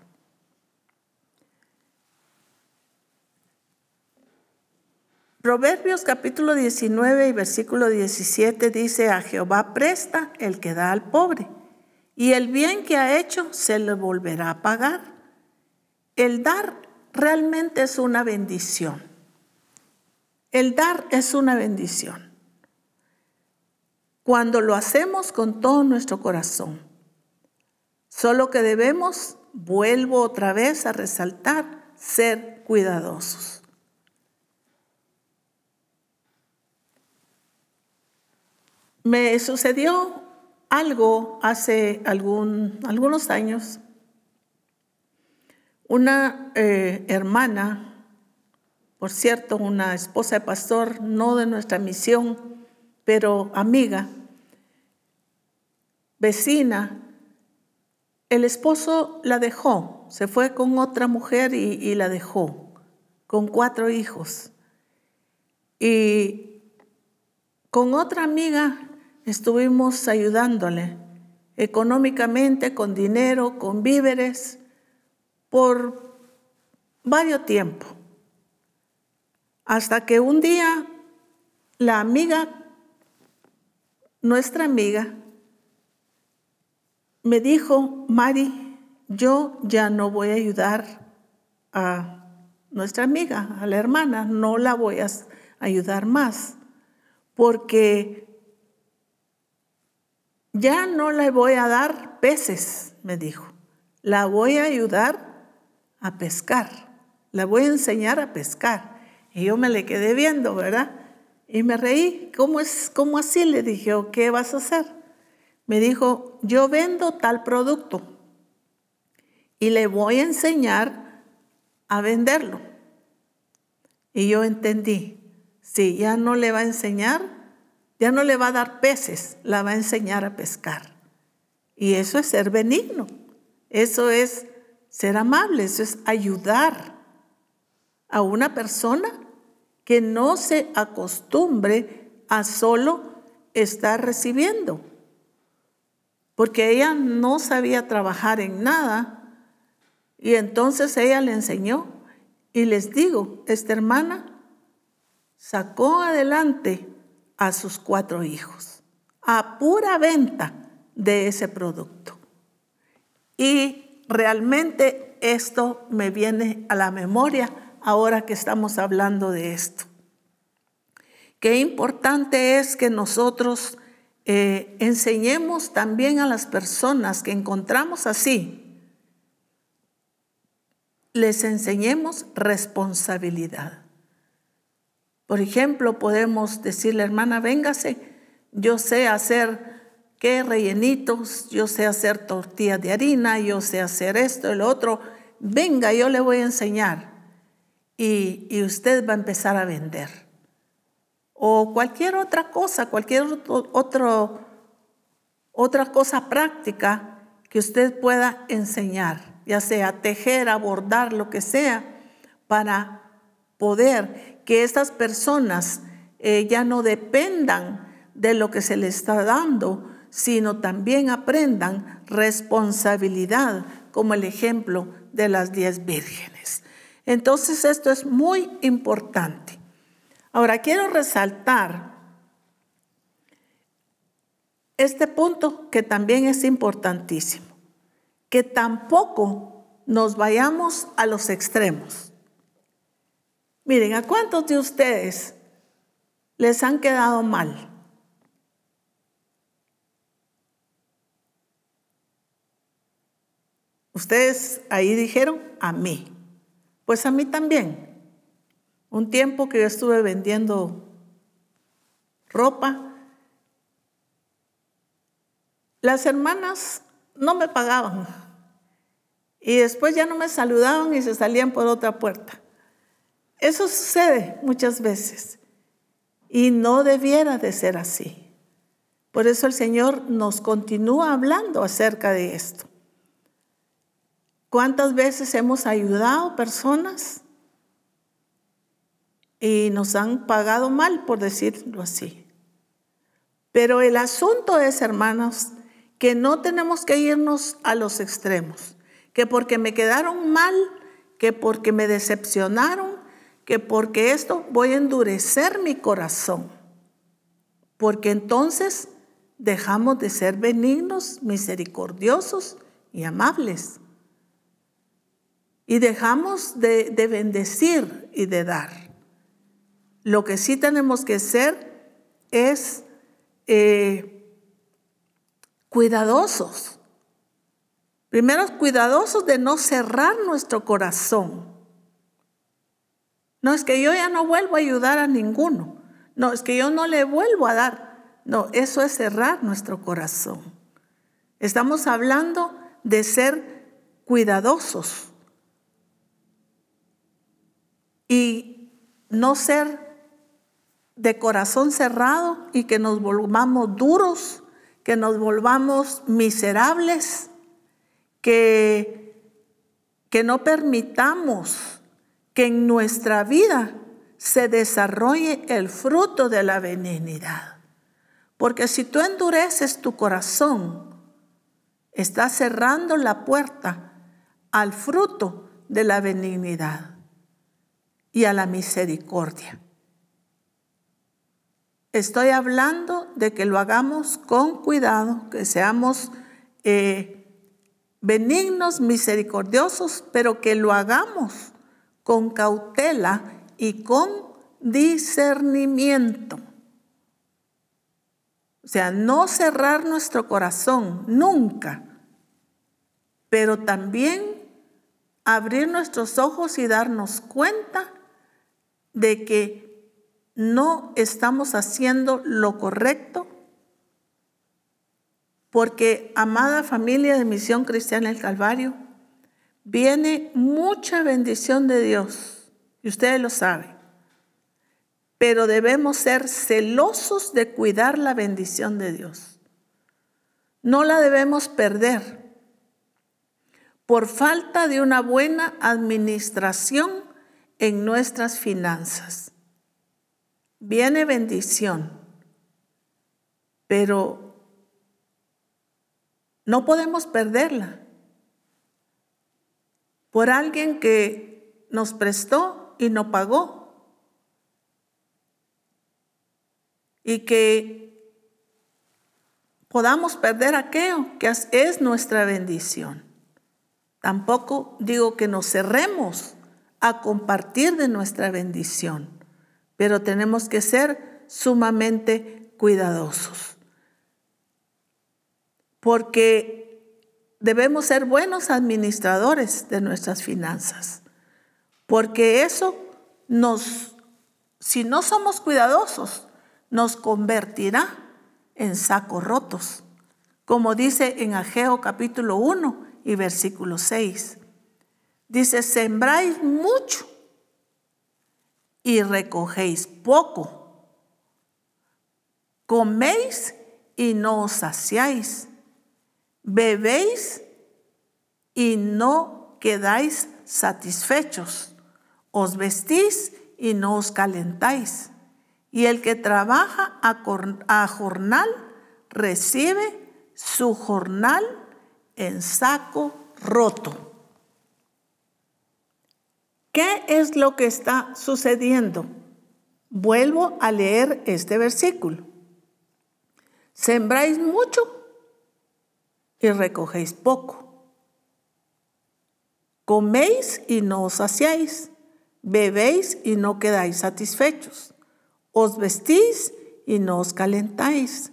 Proverbios capítulo 19 y versículo 17 dice, a Jehová presta el que da al pobre y el bien que ha hecho se le volverá a pagar. El dar realmente es una bendición. El dar es una bendición. Cuando lo hacemos con todo nuestro corazón. Solo que debemos, vuelvo otra vez a resaltar, ser cuidadosos. Me sucedió algo hace algún, algunos años. Una eh, hermana, por cierto, una esposa de pastor, no de nuestra misión, pero amiga, vecina, el esposo la dejó, se fue con otra mujer y, la dejó, con cuatro hijos. Y con otra amiga estuvimos ayudándole económicamente, con dinero, con víveres, por varios tiempos. Hasta que un día la amiga, nuestra amiga, me dijo, Mari, yo ya no voy a ayudar a nuestra amiga, a la hermana, no la voy a ayudar más, porque ya no le voy a dar peces, me dijo. La voy a ayudar a pescar. La voy a enseñar a pescar. Y yo me le quedé viendo, ¿verdad? Y me reí. ¿Cómo, es, cómo así? Le dije, ¿qué vas a hacer? Me dijo, yo vendo tal producto y le voy a enseñar a venderlo. Y yo entendí, si ya no le va a enseñar, ya no le va a dar peces, la va a enseñar a pescar. Y eso es ser benigno, eso es ser amable, eso es ayudar a una persona que no se acostumbre a solo estar recibiendo. Porque ella no sabía trabajar en nada Y entonces ella le enseñó y les digo, esta hermana sacó adelante a sus cuatro hijos a pura venta de ese producto. Y realmente esto me viene a la memoria ahora que estamos hablando de esto. Qué importante es que nosotros eh, enseñemos también a las personas que encontramos así, les enseñemos responsabilidad. Por ejemplo, podemos decirle, hermana, véngase, yo sé hacer qué rellenitos, yo sé hacer tortillas de harina, yo sé hacer esto, el otro, venga, yo le voy a enseñar. Y, y usted va a empezar a vender o cualquier otra cosa, cualquier otro, otra cosa práctica que usted pueda enseñar, ya sea tejer, abordar, lo que sea, para poder que estas personas eh, ya no dependan de lo que se les está dando, sino también aprendan responsabilidad, como el ejemplo de las diez vírgenes. Entonces esto es muy importante. Ahora quiero resaltar este punto que también es importantísimo, que tampoco nos vayamos a los extremos. Miren, ¿a cuántos de ustedes les han quedado mal? Ustedes ahí dijeron, a mí. Pues a mí también. Un tiempo que yo estuve vendiendo ropa, las hermanas no me pagaban y después ya no me saludaban y se salían por otra puerta. Eso sucede muchas veces y no debiera de ser así. Por eso el Señor nos continúa hablando acerca de esto. ¿Cuántas veces hemos ayudado personas y nos han pagado mal, por decirlo así. Pero el asunto es, hermanos, que no tenemos que irnos a los extremos, que porque me quedaron mal, que porque me decepcionaron, que porque esto voy a endurecer mi corazón, porque entonces dejamos de ser benignos, misericordiosos y amables. Y dejamos de, de bendecir y de dar. Lo que sí tenemos que ser es eh, cuidadosos. Primero, cuidadosos de no cerrar nuestro corazón. No es que yo ya no vuelvo a ayudar a ninguno. No, es que yo no le vuelvo a dar. No, eso es cerrar nuestro corazón. Estamos hablando de ser cuidadosos y no ser de corazón cerrado y que nos volvamos duros, que nos volvamos miserables, que, que no permitamos que en nuestra vida se desarrolle el fruto de la benignidad. Porque si tú endureces tu corazón, estás cerrando la puerta al fruto de la benignidad y a la misericordia. Estoy hablando de que lo hagamos con cuidado, que seamos eh, benignos, misericordiosos, pero que lo hagamos con cautela y con discernimiento. O sea, no cerrar nuestro corazón nunca, pero también abrir nuestros ojos y darnos cuenta de que no estamos haciendo lo correcto, porque, amada familia de Misión Cristiana del Calvario, viene mucha bendición de Dios, y ustedes lo saben, pero debemos ser celosos de cuidar la bendición de Dios. No la debemos perder por falta de una buena administración en nuestras finanzas viene bendición, pero no podemos perderla. por alguien que nos prestó y no pagó. Y que podamos perder aquello que es nuestra bendición. Tampoco digo que nos cerremos a compartir de nuestra bendición, pero tenemos que ser sumamente cuidadosos. Porque debemos ser buenos administradores de nuestras finanzas, porque eso nos, si no somos cuidadosos, nos convertirá en sacos rotos, como dice en Ageo capítulo 1 y versículo 6. Dice, sembráis mucho y recogéis poco. Coméis y no os saciáis. Bebéis y no quedáis satisfechos. Os vestís y no os calentáis. Y el que trabaja a jornal recibe su jornal en saco roto. ¿Qué es lo que está sucediendo? Vuelvo a leer este versículo. Sembráis mucho y recogéis poco. Coméis y no os saciáis. Bebéis y no quedáis satisfechos. Os vestís y no os calentáis.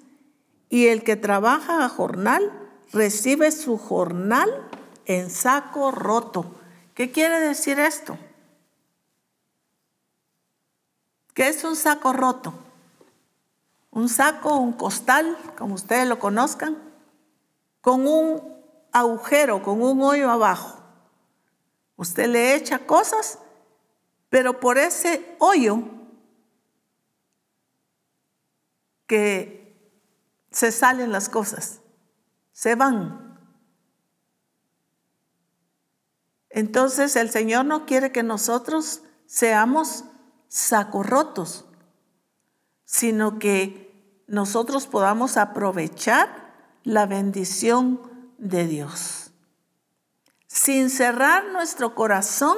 Y el que trabaja a jornal recibe su jornal en saco roto. ¿Qué quiere decir esto? ¿Qué es un saco roto? Un saco, un costal, como ustedes lo conozcan, con un agujero, con un hoyo abajo. Usted le echa cosas, pero por ese hoyo que se salen las cosas, se van. Entonces el Señor no quiere que nosotros seamos sacos rotos, sino que nosotros podamos aprovechar la bendición de Dios. Sin cerrar nuestro corazón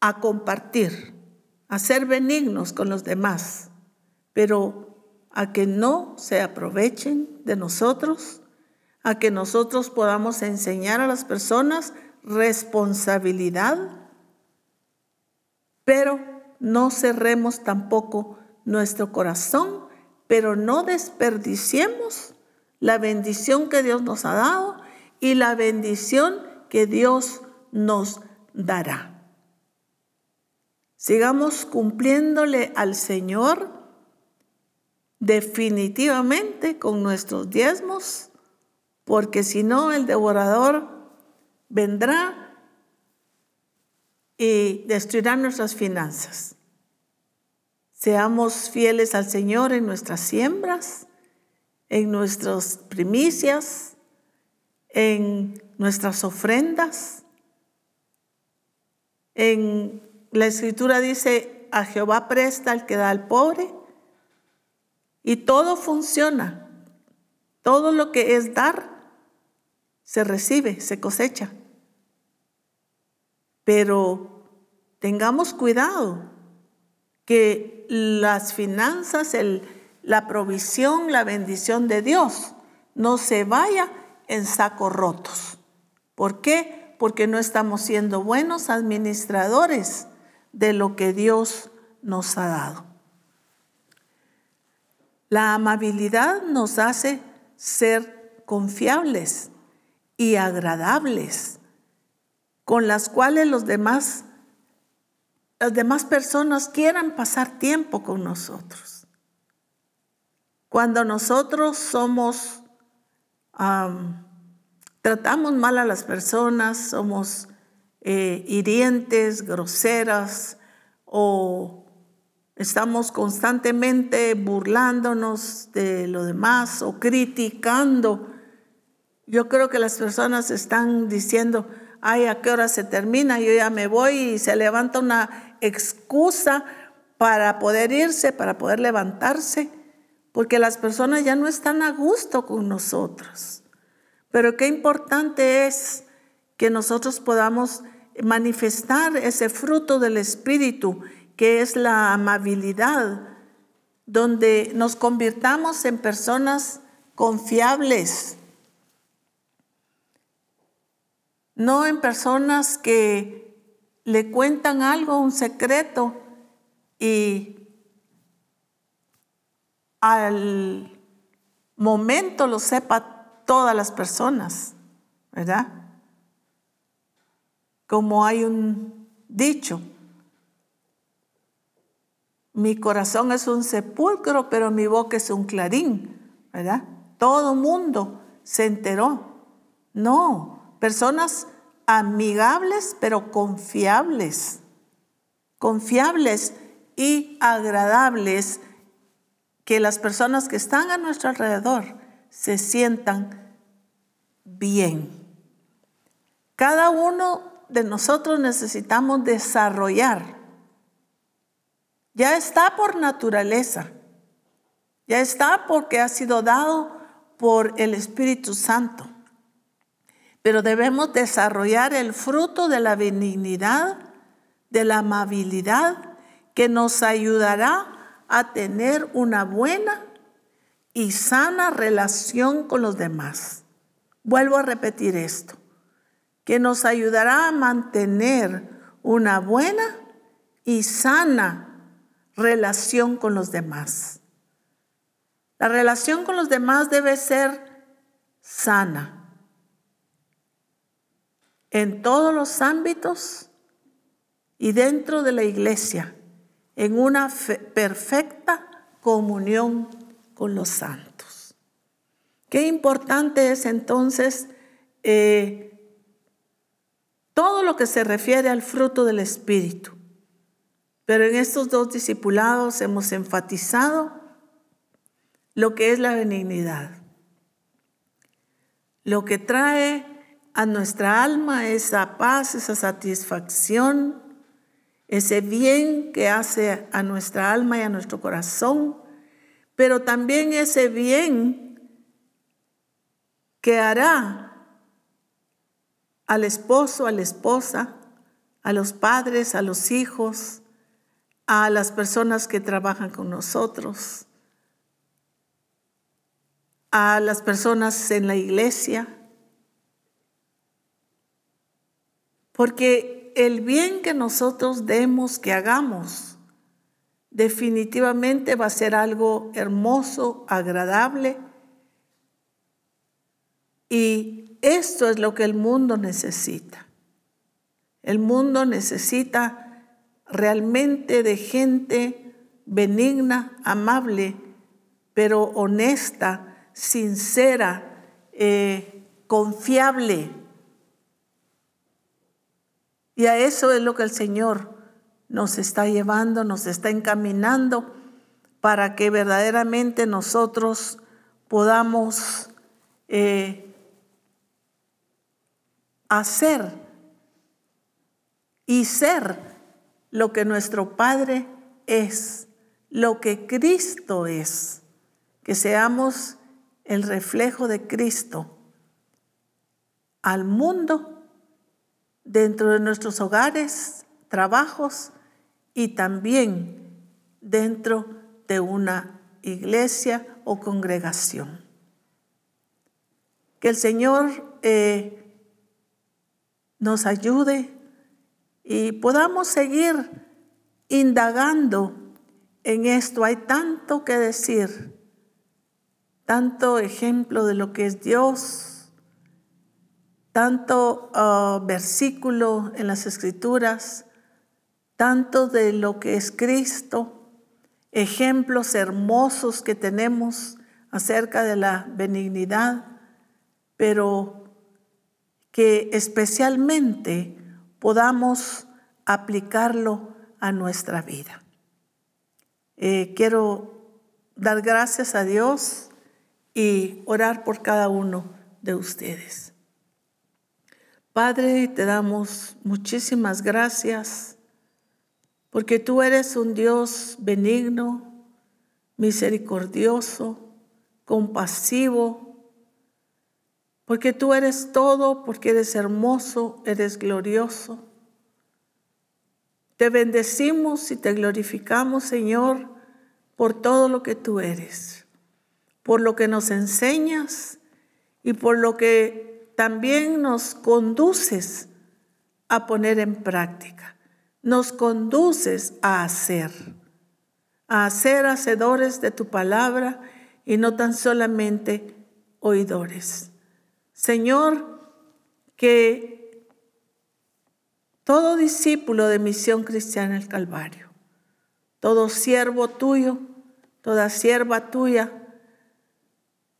a compartir, a ser benignos con los demás, pero a que no se aprovechen de nosotros, a que nosotros podamos enseñar a las personas responsabilidad pero no cerremos tampoco nuestro corazón, pero no desperdiciemos la bendición que Dios nos ha dado y la bendición que Dios nos dará. Sigamos cumpliéndole al Señor definitivamente con nuestros diezmos, porque si no el devorador vendrá y destruirá nuestras finanzas. Seamos fieles al Señor en nuestras siembras, en nuestras primicias, en nuestras ofrendas. En la escritura dice, a Jehová presta el que da al pobre. Y todo funciona. Todo lo que es dar, se recibe, se cosecha. Pero tengamos cuidado que las finanzas, la provisión, la bendición de Dios no se vaya en sacos rotos. ¿Por qué? Porque no estamos siendo buenos administradores de lo que Dios nos ha dado. La amabilidad nos hace ser confiables y agradables con las cuales los demás, las demás personas quieran pasar tiempo con nosotros. Cuando nosotros somos, tratamos mal a las personas, somos eh, hirientes, groseras o estamos constantemente burlándonos de lo demás o criticando. Yo creo que las personas están diciendo, ay, ¿a qué hora se termina? Yo ya me voy y se levanta una excusa para poder irse, para poder levantarse, porque las personas ya no están a gusto con nosotros, Pero qué importante es que nosotros podamos manifestar ese fruto del Espíritu, que es la amabilidad, donde nos convirtamos en personas confiables, no en personas que le cuentan algo, un secreto, y al momento lo sepa todas las personas, ¿verdad? Como hay un dicho, mi corazón es un sepulcro, pero mi boca es un clarín, ¿verdad? Todo mundo se enteró. No, personas amigables, pero confiables, confiables y agradables que las personas que están a nuestro alrededor se sientan bien. Cada uno de nosotros necesitamos desarrollar. Ya está por naturaleza. Ya está porque ha sido dado por el Espíritu Santo. Pero debemos desarrollar el fruto de la benignidad, de la amabilidad, que nos ayudará a tener una buena y sana relación con los demás. Vuelvo a repetir esto, que nos ayudará a mantener una buena y sana relación con los demás. La relación con los demás debe ser sana en todos los ámbitos y dentro de la iglesia en una perfecta comunión con los santos. Qué importante es entonces eh, todo lo que se refiere al fruto del Espíritu. Pero en estos dos discipulados hemos enfatizado lo que es la benignidad. Lo que trae a nuestra alma esa paz, esa satisfacción, ese bien que hace a nuestra alma y a nuestro corazón, pero también ese bien que hará al esposo, a la esposa, a los padres, a los hijos, a las personas que trabajan con nosotros, a las personas en la iglesia. Porque el bien que nosotros demos, que hagamos, definitivamente va a ser algo hermoso, agradable. Y esto es lo que el mundo necesita. El mundo necesita realmente de gente benigna, amable, pero honesta, sincera, eh, confiable y a eso es lo que el Señor nos está llevando, nos está encaminando para que verdaderamente nosotros podamos eh, hacer y ser lo que nuestro Padre es, lo que Cristo es, que seamos el reflejo de Cristo al mundo dentro de nuestros hogares, trabajos y también dentro de una iglesia o congregación. Que el Señor eh, nos ayude y podamos seguir indagando en esto. Hay tanto que decir, tanto ejemplo de lo que es Dios, tanto ah, versículo en las escrituras, tanto de lo que es Cristo, ejemplos hermosos que tenemos acerca de la benignidad, pero que especialmente podamos aplicarlo a nuestra vida. Eh, quiero dar gracias a Dios y orar por cada uno de ustedes. Padre, te damos muchísimas gracias porque tú eres un Dios benigno, misericordioso, compasivo. porque tú eres todo, porque eres hermoso, eres glorioso. Te bendecimos y te glorificamos, Señor, por todo lo que tú eres, por lo que nos enseñas y por lo que también nos conduces a poner en práctica. Nos conduces a hacer, a ser hacedores de tu palabra y no tan solamente oidores. Señor, que todo discípulo de Misión Cristiana el Calvario, todo siervo tuyo, toda sierva tuya,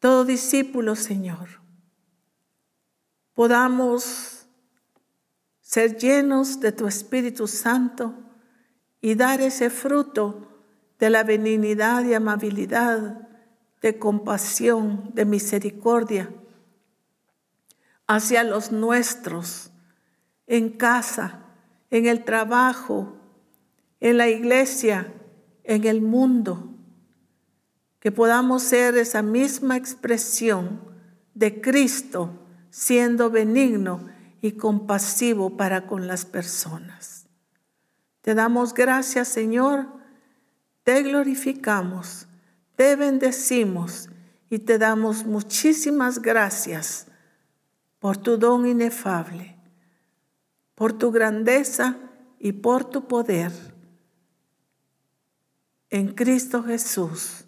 todo discípulo, Señor, podamos ser llenos de tu Espíritu Santo y dar ese fruto de la benignidad y amabilidad, de compasión, de misericordia hacia los nuestros, en casa, en el trabajo, en la iglesia, en el mundo. Que podamos ser esa misma expresión de Cristo siendo benigno y compasivo para con las personas. Te damos gracias, Señor, te glorificamos, te bendecimos y te damos muchísimas gracias por tu don inefable, por tu grandeza y por tu poder. En Cristo Jesús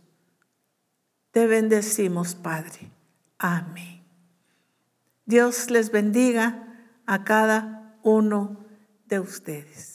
te bendecimos, Padre. Amén. Dios les bendiga a cada uno de ustedes.